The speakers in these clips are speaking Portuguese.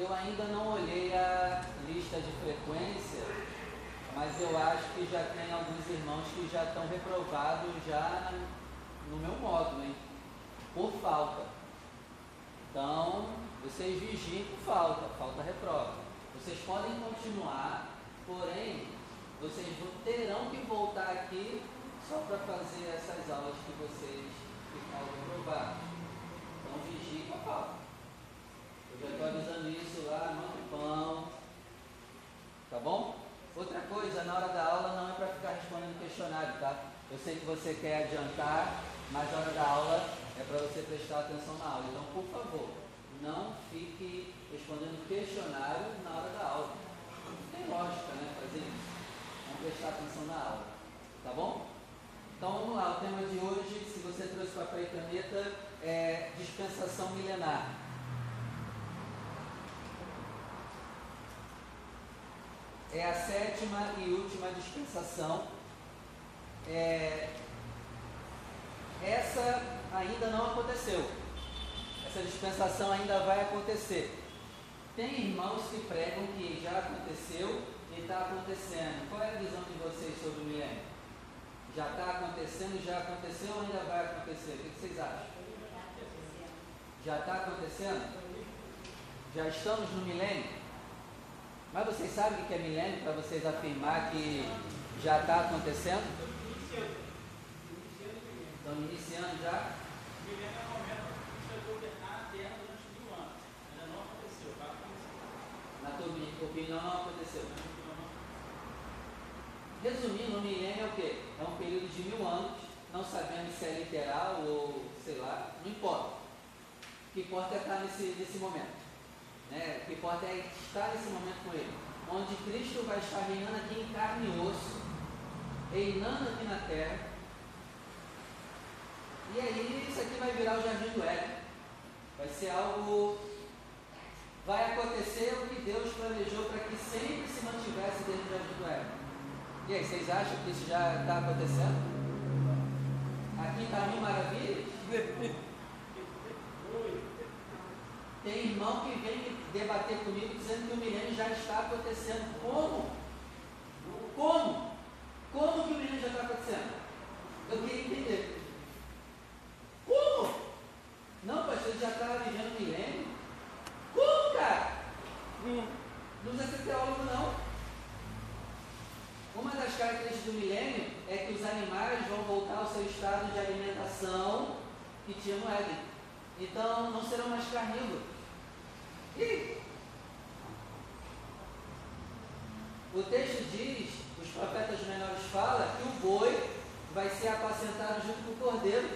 Eu ainda não olhei a lista de frequência, mas eu acho que já tem alguns irmãos que já estão reprovados já no meu módulo, hein? Por falta. Então, vocês vigiem por falta, falta reprova. Vocês podem continuar, porém, vocês terão que voltar aqui só para fazer essas aulas que vocês ficaram reprovados. Então, vigiem com a falta. Já estou avisando isso lá, no pão. Tá bom? Outra coisa, na hora da aula não é para ficar respondendo questionário, tá? Eu sei que você quer adiantar, mas a hora da aula é para você prestar atenção na aula. Então, por favor, não fique respondendo questionário na hora da aula. Tem lógica, né? Fazer isso. Vamos prestar atenção na aula. Tá bom? Então vamos lá, o tema de hoje, se você trouxe papel e caneta, é dispensação milenar. É a sétima e última dispensação. É, essa ainda não aconteceu. Essa dispensação ainda vai acontecer. Tem irmãos que pregam que já aconteceu e está acontecendo. Qual é a visão de vocês sobre o milênio? Já está acontecendo, já aconteceu ou ainda vai acontecer? O que vocês acham? Já está acontecendo? Já estamos no milênio? Mas vocês sabem o que é milênio para vocês afirmar que já está acontecendo? Estão iniciando já? Milênio é o momento que você governar a Terra durante mil anos. Ainda não aconteceu, vai acontecer. Na tua opinião não aconteceu. Resumindo, o milênio é o quê? É um período de mil anos, não sabemos se é literal ou sei lá, não importa. O que importa é estar nesse, nesse momento. Né? Que importa é estar nesse momento com Ele, onde Cristo vai estar reinando aqui em carne e osso, reinando aqui na terra. E aí isso aqui vai virar o jardim do Éden. Vai ser algo. Vai acontecer o que Deus planejou para que sempre se mantivesse dentro do jardim do Éden. E aí, vocês acham que isso já está acontecendo? Aqui está mil maravilhas? Tem irmão que vem debater comigo dizendo que o milênio já está acontecendo. Como? Como? Como que o milênio já está acontecendo? Eu queria entender. Como? Não, pastor, já estava vivendo o milênio? Como, cara? Não precisa ser teólogo, não. Uma das características do milênio é que os animais vão voltar ao seu estado de alimentação que tinha no Éden. Então não serão mais carnívoros. O texto diz, os profetas menores falam, que o boi vai ser apacentado junto com o cordeiro.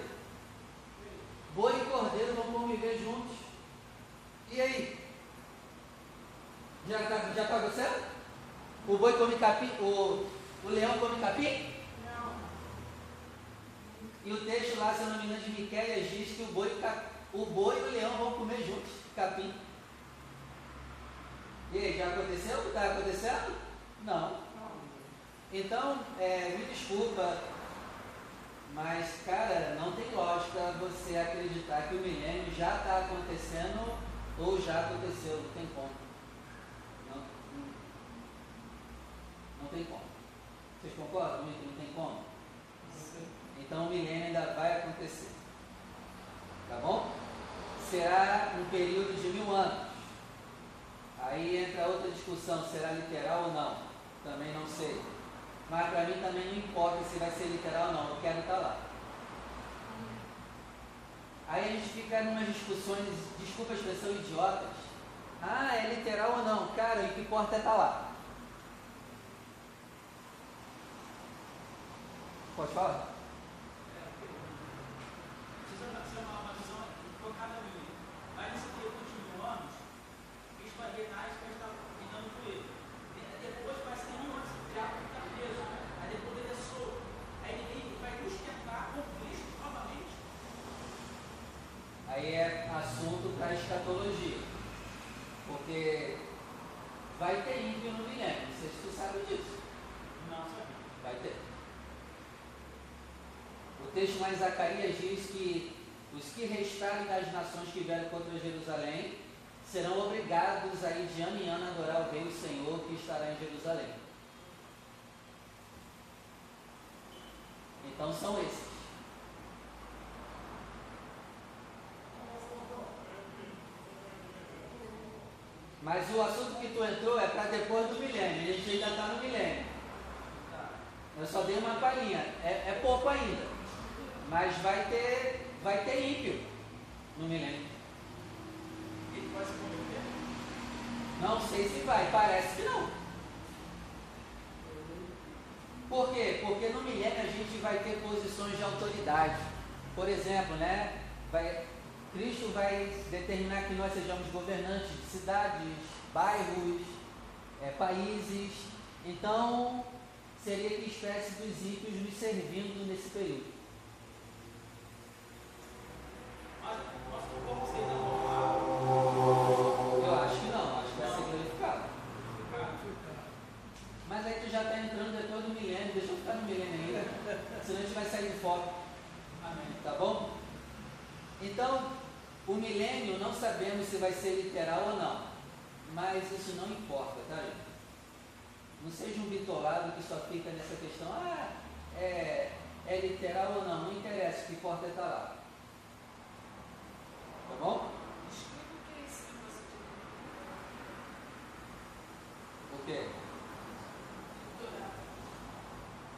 Boi e cordeiro vão conviver juntos. E aí? Já está já tá acontecendo? O boi come capim? O, o leão come capim? Não. E o texto lá, se eu não me engano, de Miqueias diz que o boi, o boi e o leão vão comer juntos capim. E aí, já aconteceu? Está acontecendo? Não. Então, é, me desculpa, mas, cara, não tem lógica você acreditar que o milênio já está acontecendo ou já aconteceu. Não tem como. Não, não, tem como. Vocês concordam comigo que não tem como? Então o milênio ainda vai acontecer. Tá bom? Será um período de mil anos. Aí entra outra discussão, será literal ou não? Também não sei. Mas para mim também não importa se vai ser literal ou não, eu quero estar tá lá. Aí a gente fica numas discussões, desculpa a expressão, idiotas. Ah, é literal ou não? Cara, o que importa é estar tá lá. Pode falar? escatologia. Porque vai ter ímpio no milênio. Não sei se tu sabe disso. Não sabia. Vai ter. Em Zacarias diz que os que restarem das nações que vieram contra Jerusalém serão obrigados a sair de ano em ano adorar o Rei, o Senhor, que estará em Jerusalém. Então são esses. Mas o assunto que tu entrou é para depois do milênio. A gente ainda está no milênio. Eu só dei uma palhinha. É, é, pouco ainda. Mas vai ter, vai ter ímpio no milênio. Não sei se vai. Parece que não. Por quê? Porque no milênio a gente vai ter posições de autoridade. Por exemplo, né? Vai, Cristo vai determinar que nós sejamos governantes de cidades, bairros, é, países. Então, seria que espécie dos ímpios nos servindo nesse período. Eu acho que não, acho que vai ser glorificado. Mas aí tu já está entrando depois do milênio, deixa eu ficar no milênio ainda, senão a gente vai sair de foco. Amém. Tá bom? Então, o milênio não sabemos se vai ser literal ou não, mas isso não importa, tá gente? Não seja um bitolado que só fica nessa questão, ah, é, é literal ou não, não interessa, o que importa é estar tá lá. Tá bom? O quê?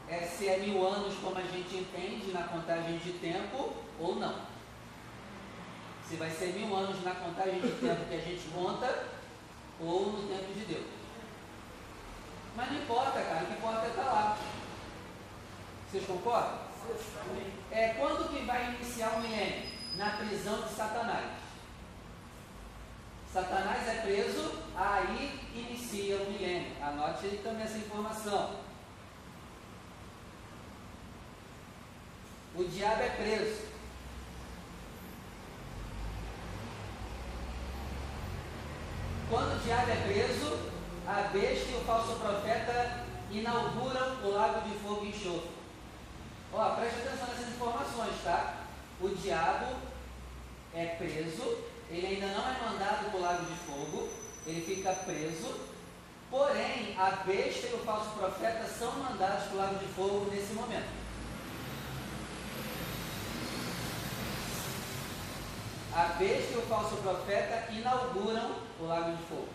É se é mil anos como a gente entende na contagem de tempo ou não se vai ser mil anos na contagem de tempo que a gente conta ou no tempo de Deus. Mas não importa, cara, o que importa é estar lá. Vocês concordam? É quando que vai iniciar o milênio? Na prisão de Satanás. Satanás é preso, aí inicia o milênio. Anote aí também essa informação. O diabo é preso. Quando o diabo é preso, a besta e o falso profeta inauguram o lago de fogo e enxofre. Ó, preste atenção nessas informações, tá? O diabo é preso, ele ainda não é mandado para o lago de fogo, ele fica preso, porém a besta e o falso profeta são mandados para o lago de fogo nesse momento. A besta e o falso profeta inauguram o lago de fogo.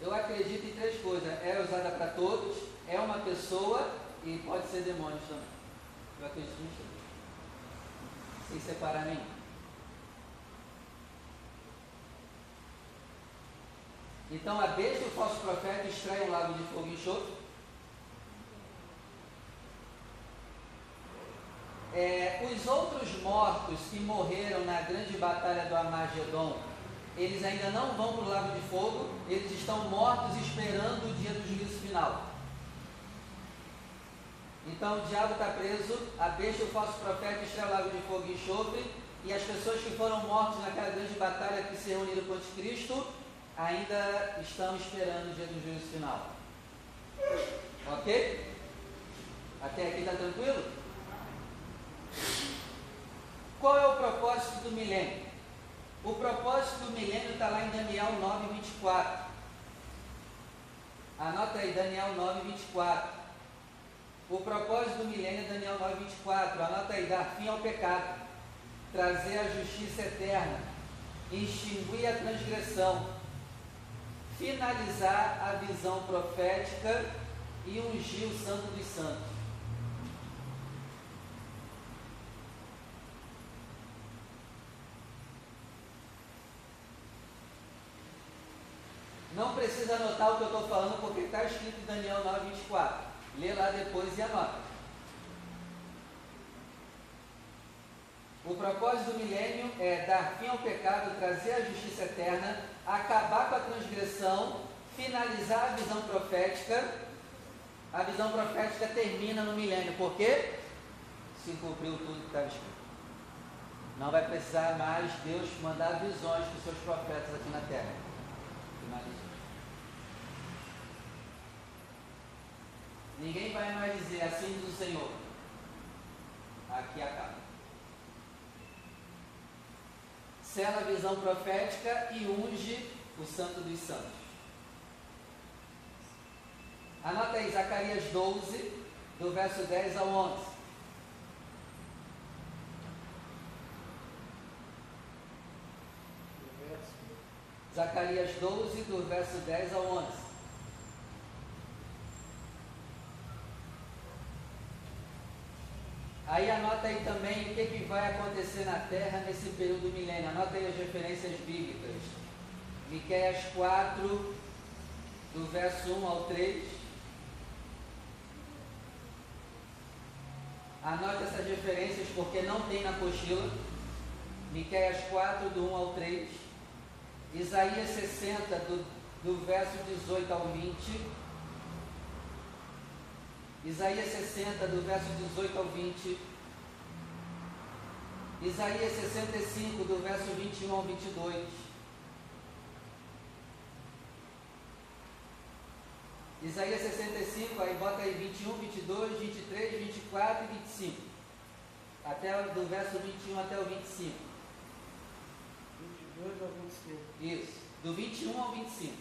Eu acredito em três coisas. É usada para todos, é uma pessoa e pode ser demônio também. Eu acredito nisso. Sem separar nenhum. Então a besta e o falso profeta extraem o lago de fogo e enxofre. É, os outros mortos que morreram na grande batalha do Armagedon, eles ainda não vão para o lago de fogo, eles estão mortos esperando o dia do juízo final. Então o diabo está preso, a besta e o falso profeta extraem o lago de fogo e enxofre, e as pessoas que foram mortas naquela grande batalha que se reuniram o Cristo ainda estão esperando o dia do juízo final. Ok? Até aqui está tranquilo? Qual é o propósito do milênio? O propósito do milênio está lá em Daniel 9, 24. Anota aí, Daniel 9, 24. O propósito do milênio é Daniel 9, 24. Anota aí, dar fim ao pecado, trazer a justiça eterna, extinguir a transgressão, finalizar a visão profética e ungir o Santo dos Santos. Não precisa anotar o que eu estou falando, porque está escrito em Daniel 9, 24. Lê lá depois e anota. O propósito do milênio é dar fim ao pecado, trazer a justiça eterna, acabar com a transgressão, finalizar a visão profética. A visão profética termina no milênio, por quê? Se cumpriu tudo que estava escrito. Não vai precisar mais Deus mandar visões para os seus profetas aqui na terra. Finalizou. ninguém vai mais dizer assim diz o Senhor. Aqui acaba. Sela a visão profética e unge o Santo dos Santos. Anota aí, Zacarias 12, do verso 10 ao 11. Zacarias 12, do verso 10 ao 11. Aí anota aí também o que, que vai acontecer na terra nesse período milênio. Anota aí as referências bíblicas. Miqueias 4, do verso 1 ao 3. Anote essas referências porque não tem na apostila. Miqueias 4, do 1 ao 3. Isaías 60, do, do verso 18 ao 20. Isaías 60, do verso 18 ao 20. Isaías 65, do verso 21 ao 22. Isaías 65, aí bota aí 21, 22, 23, 24 e 25. Até do verso 21 até o 25. 22 ao 25. Isso, do 21 ao 25.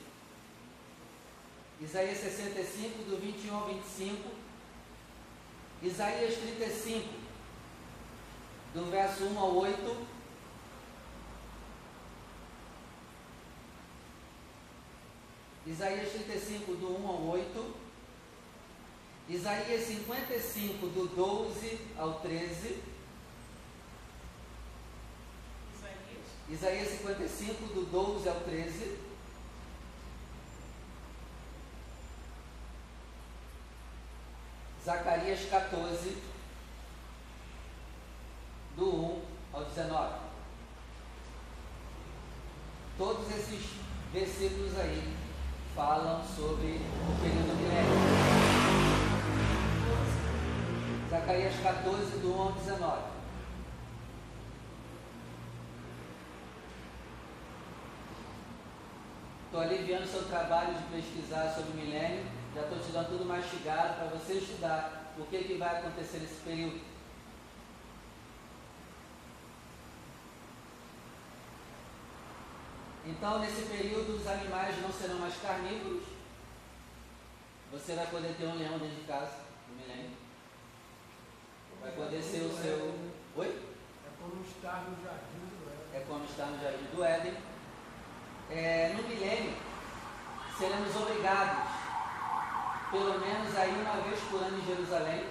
Isaías 65, do 21 ao 25. Isaías 35, do verso 1 ao 8. Isaías 35, do 1 ao 8. Isaías 55, do 12 ao 13. Isaías. Isaías 55, do 12 ao 13. Zacarias 14, do 1 ao 19. Todos esses versículos aí falam sobre o período milênio. Zacarias 14, do 1 ao 19. Estou aliviando seu trabalho de pesquisar sobre o milênio. Já estou te dando tudo mastigado para você estudar o que, que vai acontecer nesse período. Então, nesse período, os animais não serão mais carnívoros. Você vai poder ter um leão dentro de casa no milênio. Vai poder ser o seu. Oi? É como estar no jardim do Éden. É como está no Jardim do Éden. É, no milênio, seremos obrigados, pelo menos aí uma vez por ano em Jerusalém,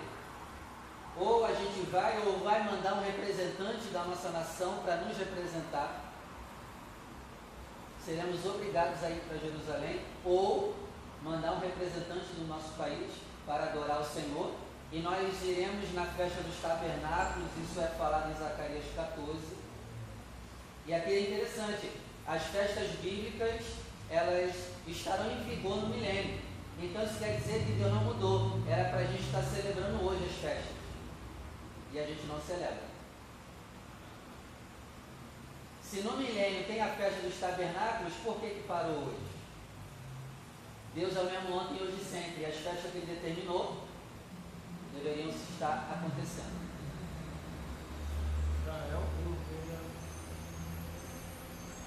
ou a gente vai ou vai mandar um representante da nossa nação para nos representar. Seremos obrigados a ir para Jerusalém, ou mandar um representante do nosso país para adorar o Senhor. E nós iremos na festa dos tabernáculos, isso é falado em Zacarias 14. E aqui é interessante, as festas bíblicas, elas estarão em vigor no milênio. Então isso quer dizer que Deus não mudou. Era para a gente estar celebrando hoje as festas. E a gente não celebra. Se no milênio tem a festa dos tabernáculos, por que, que parou hoje? Deus é o mesmo ontem e hoje e sempre. E as festas que ele determinou deveriam estar acontecendo. Tem a-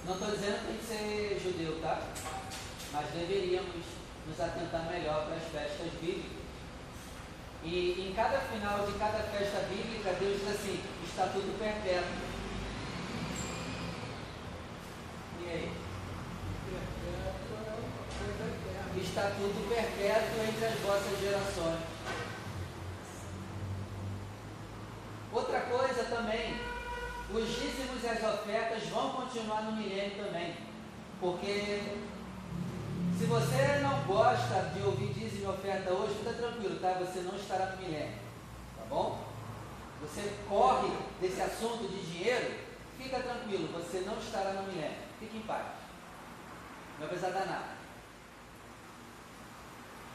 Não estou dizendo que tem que ser judeu, tá? Mas deveríamos nos atentar melhor para as festas bíblicas. E em cada final de cada festa bíblica, Deus diz assim: estatuto perpétuo. E aí? eterna. Estatuto perpétuo entre as vossas gerações. Outra coisa também, os dízimos e as ofertas vão continuar no milênio também. Porque se você não gosta de ouvir dízimo e oferta hoje, fica tranquilo, tá? Você não estará no milênio. Tá bom? Você corre desse assunto de dinheiro, fica tranquilo, você não estará no milênio. Fique em paz. Não vai dar nada.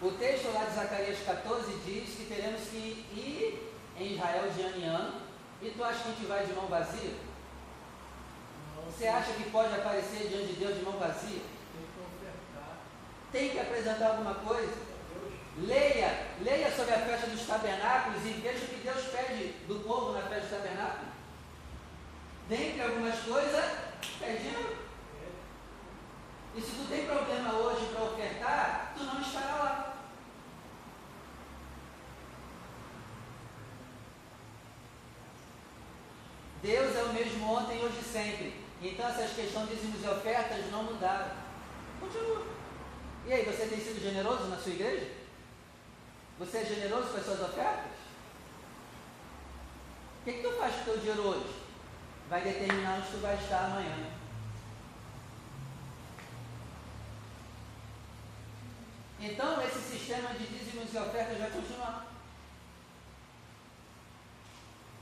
O texto lá de Zacarias 14 diz que teremos que ir em Israel de ano em ano. E tu acha que a gente vai de mão vazia? Você acha que pode aparecer diante de Deus de mão vazia? Tem que apresentar alguma coisa? Leia, leia sobre a festa dos tabernáculos e veja o que Deus pede do povo na festa dos tabernáculos. Dentre algumas coisas, dinheiro. E se tu tem problema hoje para ofertar, tu não estará lá. Deus é o mesmo ontem, hoje e sempre. Então essas questões de dízimos e ofertas não mudaram. Continua. E aí, você tem sido generoso na sua igreja? Você é generoso com as suas ofertas? O que, que tu faz com o teu dinheiro hoje? Vai determinar onde tu vai estar amanhã. Então, esse sistema de dízimos e ofertas vai continuar.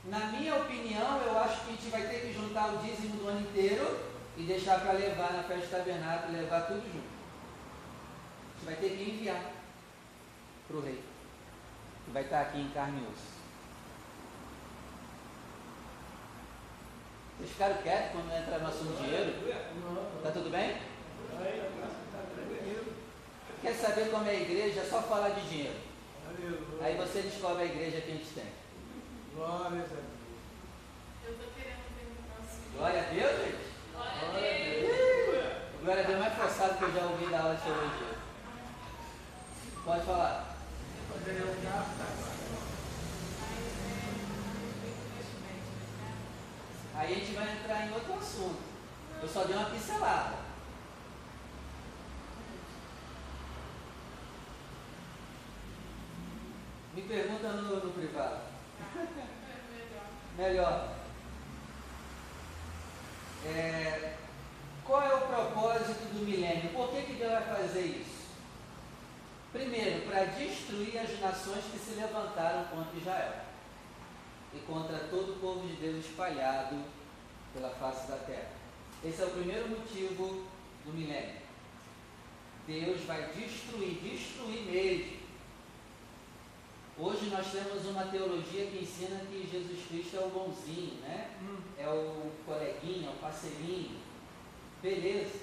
Na minha opinião, eu acho que a gente vai ter que juntar o dízimo do ano inteiro e deixar para levar na festa do tabernáculo, levar tudo junto. Vai ter que enviar para o rei, que vai estar aqui em carne e osso. Vocês ficaram quietos quando entra no assunto dinheiro? Tá tudo bem? Quer saber como é a igreja? É só falar de dinheiro. Aí você descobre a igreja que a gente tem. Glória a Deus. Eu estou querendo perguntar assim. Glória a Deus, gente. Glória a Deus. Glória a Deus mais forçado que eu já ouvi da aula de teologia. Pode falar. Aí a gente vai entrar em outro assunto. Eu só dei uma pincelada. Me pergunta no, no privado. Melhor. É, qual é o propósito do milênio? Por que, que Deus vai fazer isso? Primeiro, para destruir as nações que se levantaram contra Israel e contra todo o povo de Deus espalhado pela face da terra. Esse é o primeiro motivo do milênio. Deus vai destruir, destruir mesmo. Hoje nós temos uma teologia que ensina que Jesus Cristo é o bonzinho, né? É o coleguinha, é o parceirinho. Beleza.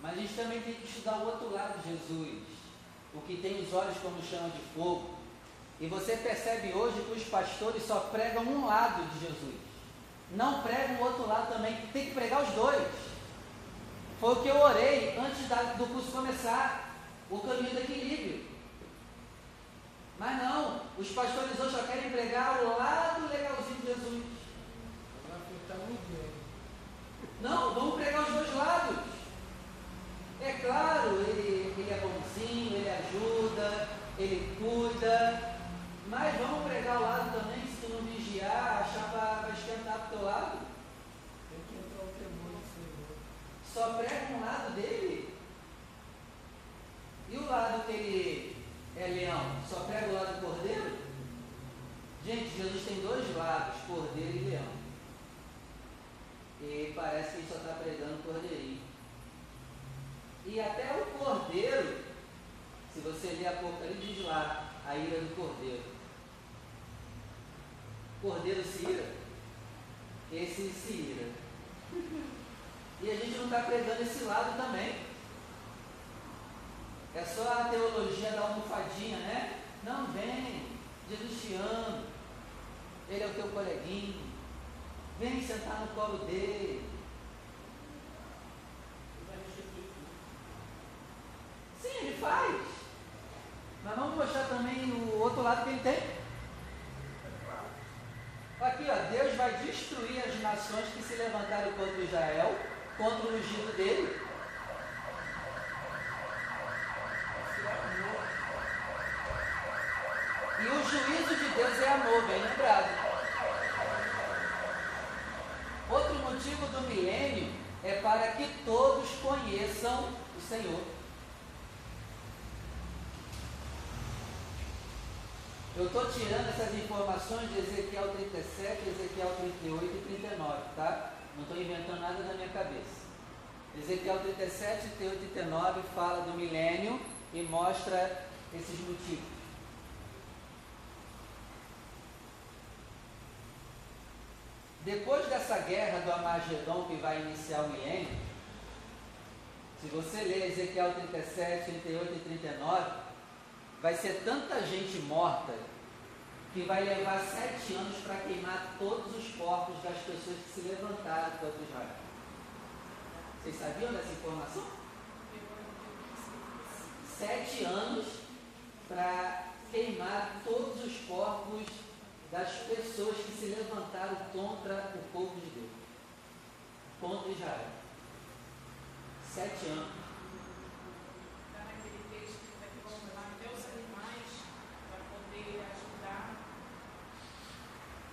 Mas a gente também tem que estudar o outro lado de Jesus. O que tem os olhos como chama de fogo. E você percebe hoje que os pastores só pregam um lado de Jesus. Não pregam o outro lado também. Tem que pregar os dois. Foi o que eu orei antes da- do curso começar. O caminho do equilíbrio. Mas não, os pastores hoje só querem pregar o lado legalzinho de Jesus. Vai afetar ninguém. Não, vamos pregar os dois lados. É claro, ele, ele é bonzinho, ele ajuda, ele cuida, mas vamos pregar o lado também, se tu não vigiar, a chapa teu lado. Tem que entrar o temor do Senhor. Só prega um lado dele. E o lado que ele é leão, só prega o lado do cordeiro? Gente, Jesus tem dois lados, cordeiro e leão. E parece que ele só está pregando cordeirinho. E até o cordeiro, se você ler Apocalipse, diz lá a ira do cordeiro. Cordeiro se ira? Esse se ira. E a gente não está pregando esse lado também. É só a teologia da almofadinha, né? Não vem, Jesus te ama, ele é o teu coleguinho, vem sentar no colo dele. Sim, ele faz. Mas vamos mostrar também o outro lado que ele tem. Aqui, ó, Deus vai destruir as nações que se levantaram contra Israel, contra o ungido dele. E o juízo de Deus é amor, bem lembrado. Outro motivo do milênio é para que todos conheçam o Senhor. Eu estou tirando essas informações de Ezequiel 37, Ezequiel 38 e 39, tá? Não estou inventando nada na minha cabeça. Ezequiel 37, 38 e 39 fala do milênio e mostra esses motivos. Depois dessa guerra do Amagedon que vai iniciar o milênio, se você ler Ezequiel 37, 38 e 39, vai ser tanta gente morta que vai levar sete anos para queimar todos os corpos das pessoas que se levantaram contra Israel. Vocês sabiam dessa informação? Sete anos para queimar todos os corpos das pessoas que se levantaram contra o povo de Deus, contra Israel. Sete anos. Está naquele texto que vai controlar até os animais para poder ajudar.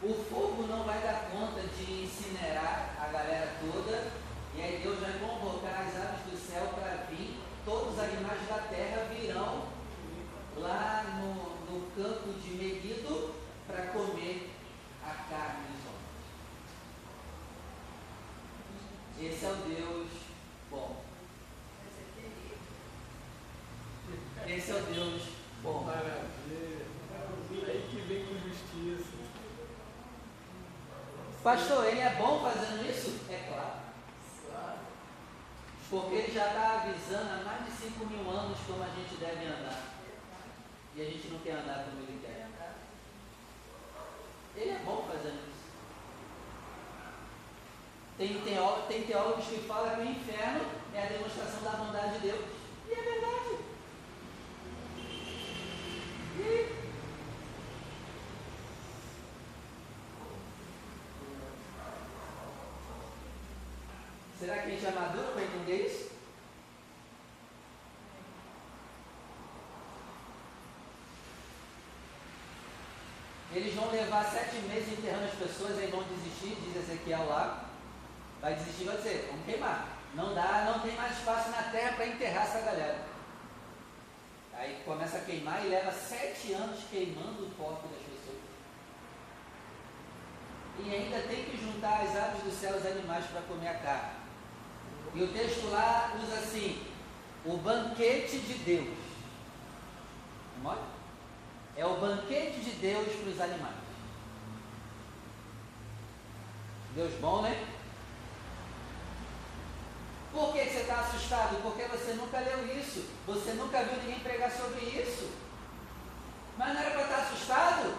O fogo não vai dar conta de incinerar a galera toda, e aí Deus vai convocar as aves do céu para vir, todos os animais da terra virão lá no, no campo de Meguido para comer a carne dos homens. Esse é o Deus bom. Esse é o Deus bom. Maravilha. Aí que vem com justiça. Pastor, ele é bom fazendo isso? É claro. Porque ele já está avisando há mais de 5 mil anos como a gente deve andar. E a gente não quer andar como ele quer. Ele é bom fazendo isso. Tem, teó- tem teólogos que falam que o inferno é a demonstração da bondade de Deus. E é verdade. E Será que a gente é maduro para entender isso? Eles vão levar sete meses enterrando as pessoas, aí vão desistir, diz Ezequiel lá. Vai desistir, vai dizer, vamos queimar. Não dá, não tem mais espaço na terra para enterrar essa galera. Aí começa a queimar e leva sete anos queimando o corpo das pessoas. E ainda tem que juntar as aves do céu os animais para comer a carne. E o texto lá usa assim: o banquete de Deus. Mole? É o banquete de Deus para os animais. Deus bom, né? Por que que você está assustado? Porque você nunca leu isso. Você nunca viu ninguém pregar sobre isso. Mas não era para estar assustado?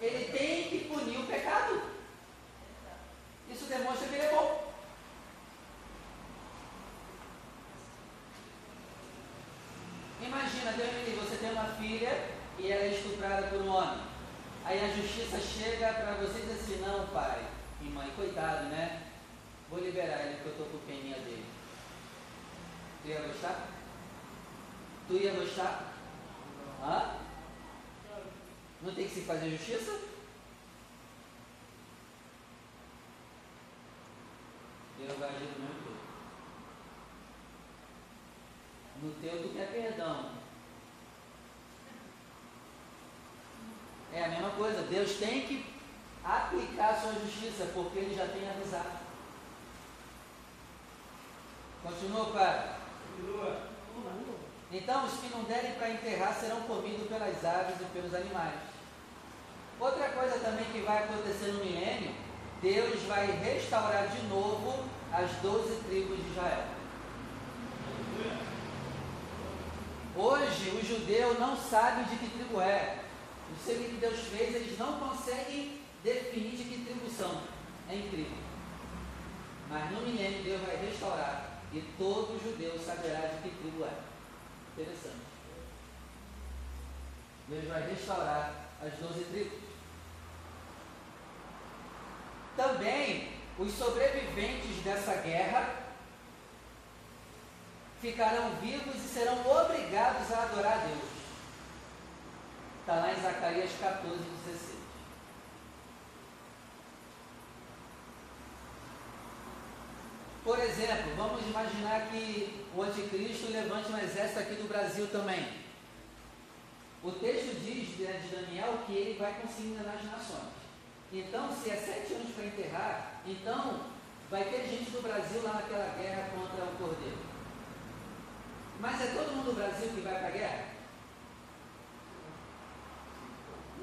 Ele tem que punir o pecado. Isso demonstra que ele é bom. Imagina, Deus me livre, você tem uma filha e ela é estuprada por um homem. Aí a justiça chega para você e diz assim, não pai e mãe, coitado, né? Vou liberar ele porque eu estou com peninha dele. Tu ia gostar? Tu ia gostar? Hã? Não tem que se fazer justiça? Deus vai agir mesmo jeito. No teu tu quer perdão. É a mesma coisa. Deus tem que aplicar a sua justiça, porque ele já tem avisado. Continua, pai. Continua. Então, os que não derem para enterrar serão comidos pelas aves e pelos animais. Outra coisa também que vai acontecer no milênio, Deus vai restaurar de novo as doze tribos de Israel. Hoje, o judeu não sabe de que tribo é. O que Deus fez, eles não conseguem definir de que tribo são. É incrível. Mas no milênio, Deus vai restaurar e todo judeu saberá de que tribo é. Interessante. Deus vai restaurar as doze tribos. Também os sobreviventes dessa guerra ficarão vivos e serão obrigados a adorar a Deus. Está lá em Zacarias 14, 16. Por exemplo, vamos imaginar que o anticristo levante um exército aqui do Brasil também. O texto diz de Daniel que ele vai conseguir enganar as nações. Então, se é sete anos para enterrar, então vai ter gente do Brasil lá naquela guerra contra o Cordeiro. Mas é todo mundo do Brasil que vai para a guerra?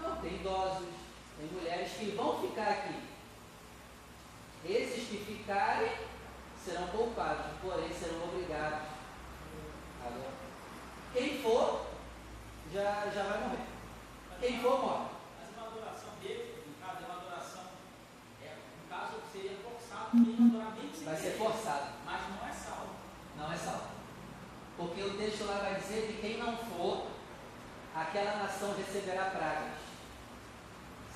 Não, tem idosos, tem mulheres que vão ficar aqui. Esses que ficarem serão poupados, porém serão obrigados. Agora, quem for, já, já vai morrer. Quem for, morre. Mas uma adoração dele, no caso, é uma adoração, é, no caso, seria forçado, adorar mesmo sem Vai ser forçado. Mas não é salvo. Não é salvo. Porque o texto lá vai dizer que quem não for, aquela nação receberá pragas.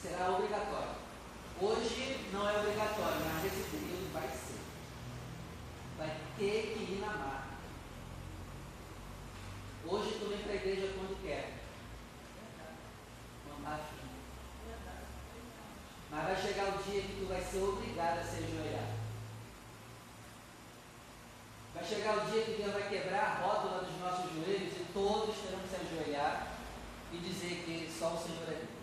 Será obrigatório. Hoje não é obrigatório, mas nesse período vai ser. Vai ter que ir na mar. Hoje tu vem para a igreja quando quer. Não. Mas vai chegar o dia que tu vai ser obrigado a se ajoelhar. Vai chegar o dia que Deus vai quebrar a rótula dos nossos joelhos e todos terão que se ajoelhar e dizer que só o Senhor é Deus.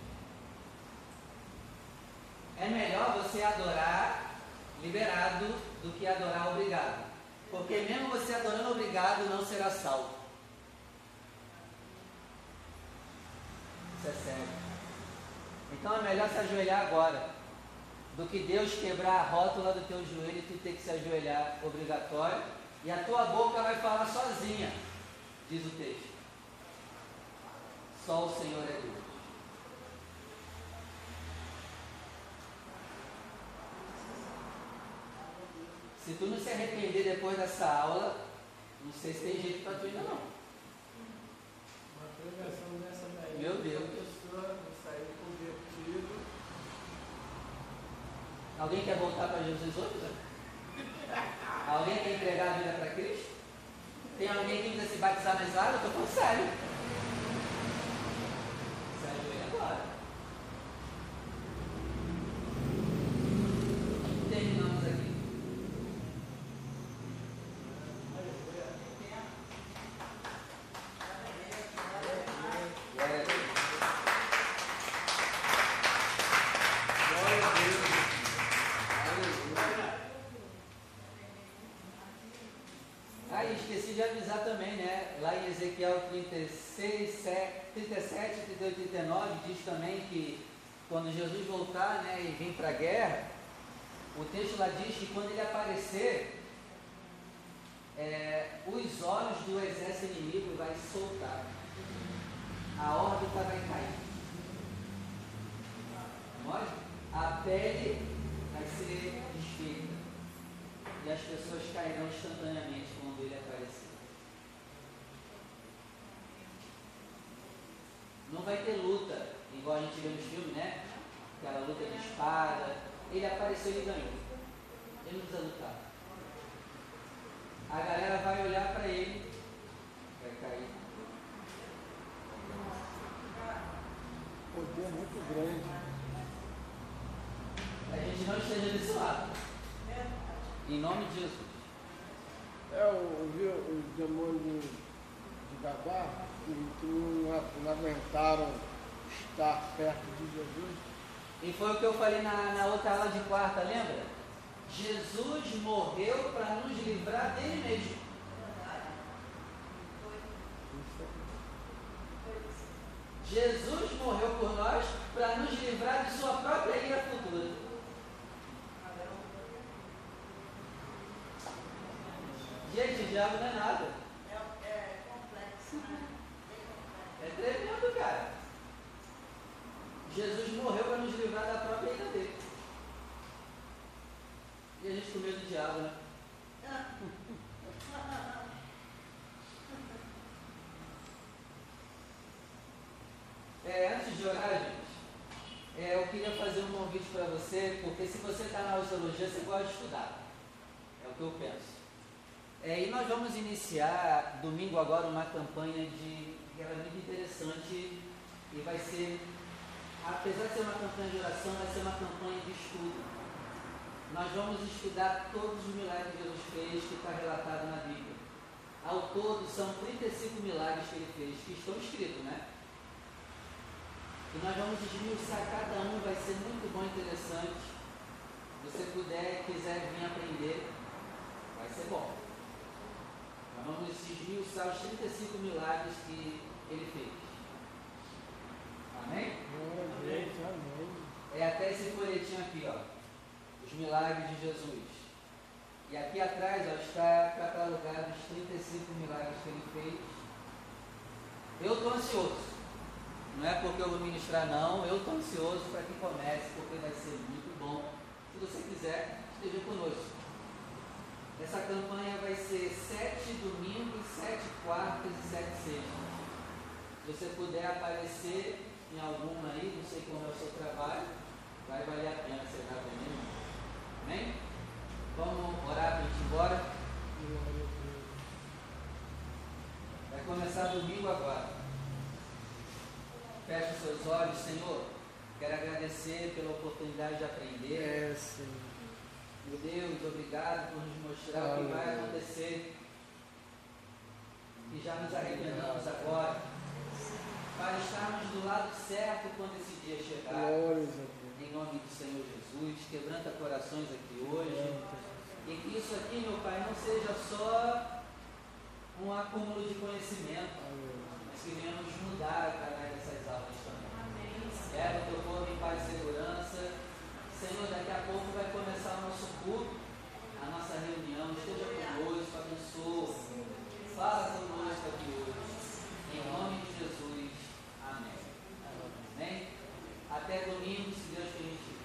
É melhor você adorar liberado do que adorar obrigado. Porque mesmo você adorando obrigado não será salvo. Isso é sério. Então é melhor se ajoelhar agora do que Deus quebrar a rótula do teu joelho e tu ter que se ajoelhar obrigatório e a tua boca vai falar sozinha, diz o texto. Só o Senhor é Deus. Se tu não se arrepender depois dessa aula, não sei se tem jeito para tu ainda não. Uma pregação dessa daí. Meu Deus. Pessoa convertido. Alguém quer voltar para Jesus hoje? Zé? Alguém quer entregar a vida para Cristo? Tem alguém que precisa se batizar nessa área? Eu estou falando sério. Se ajoelha agora. Terminamos aqui. Glória a Deus. Glória a Deus. Ah, e esqueci de avisar também, né? Lá em Ezequiel 36, 7, 37, 38, 39, diz também que quando Jesus voltar né, e vir para a guerra, o texto lá diz que quando ele aparecer, é, os olhos do exército inimigo vai soltar. A órbita vai cair. A pele vai ser desfeita. E as pessoas cairão instantaneamente quando ele aparecer. Não vai ter luta, igual a gente vê nos filmes, né? Aquela luta de espada. Ele apareceu e ganhou. Ele não precisa lutar. A galera vai olhar para ele, vai cair. Poder muito grande. A gente não esteja desse lado. Em nome de Jesus. É, eu vi os demônios de Gabá que, que não, não aguentaram estar perto de Jesus. E foi o que eu falei na, na outra aula de quarta, lembra? Jesus morreu para nos livrar dele mesmo. Jesus morreu por nós para nos livrar de sua própria ira futura. Gente, o diabo não é nada. É tremendo, cara. Jesus morreu para nos livrar da própria ira dele. E a gente com medo do diabo, né? É, antes de orar, gente, é, eu queria fazer um convite para você, porque se você está na osteologia, você gosta de estudar. É o que eu penso. É, e nós vamos iniciar domingo agora uma campanha de que ela é muito interessante e vai ser, apesar de ser uma campanha de oração, vai ser uma campanha de estudo. Nós vamos estudar todos os milagres que Jesus fez que está relatado na Bíblia. Ao todo são 35 milagres que ele fez, que estão escritos, né? E nós vamos esmiuçar cada um, vai ser muito bom interessante. Se você puder, quiser vir aprender, vai ser bom. Nós vamos esmiuçar os 35 milagres que ele fez. Amém? É até esse folhetinho aqui, ó. Os milagres de Jesus. E aqui atrás ó, está catalogado os 35 milagres que ele fez. Eu estou ansioso. Não é porque eu vou ministrar, não. Eu estou ansioso para que comece, porque vai ser muito bom. Se você quiser, esteja conosco. Essa campanha vai ser sete domingos, sete quartas e sete sextas. Se você puder aparecer em alguma aí, não sei como é o seu trabalho, vai valer a pena você estar comigo. Amém? Vamos orar para a gente ir embora. Vai começar domingo agora. Feche os seus olhos, Senhor. Quero agradecer pela oportunidade de aprender. É, Senhor. Meu Deus, obrigado por nos mostrar o que vai acontecer. E já nos arrependamos agora para estarmos do lado certo quando esse dia chegar. A Deus. Em nome do Senhor Jesus, quebranta corações aqui hoje. E que isso aqui, meu Pai, não seja só um acúmulo de conhecimento, mas que venhamos mudar através dessas aulas também. Leva o teu povo em paz e segurança. Senhor, daqui a pouco vai começar o nosso culto, a nossa reunião. Esteja conosco, abençoa. Fala conosco aqui hoje. Em nome de Jesus. Até domingo, se Deus permitir.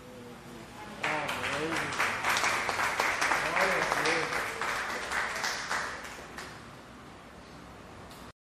Amém.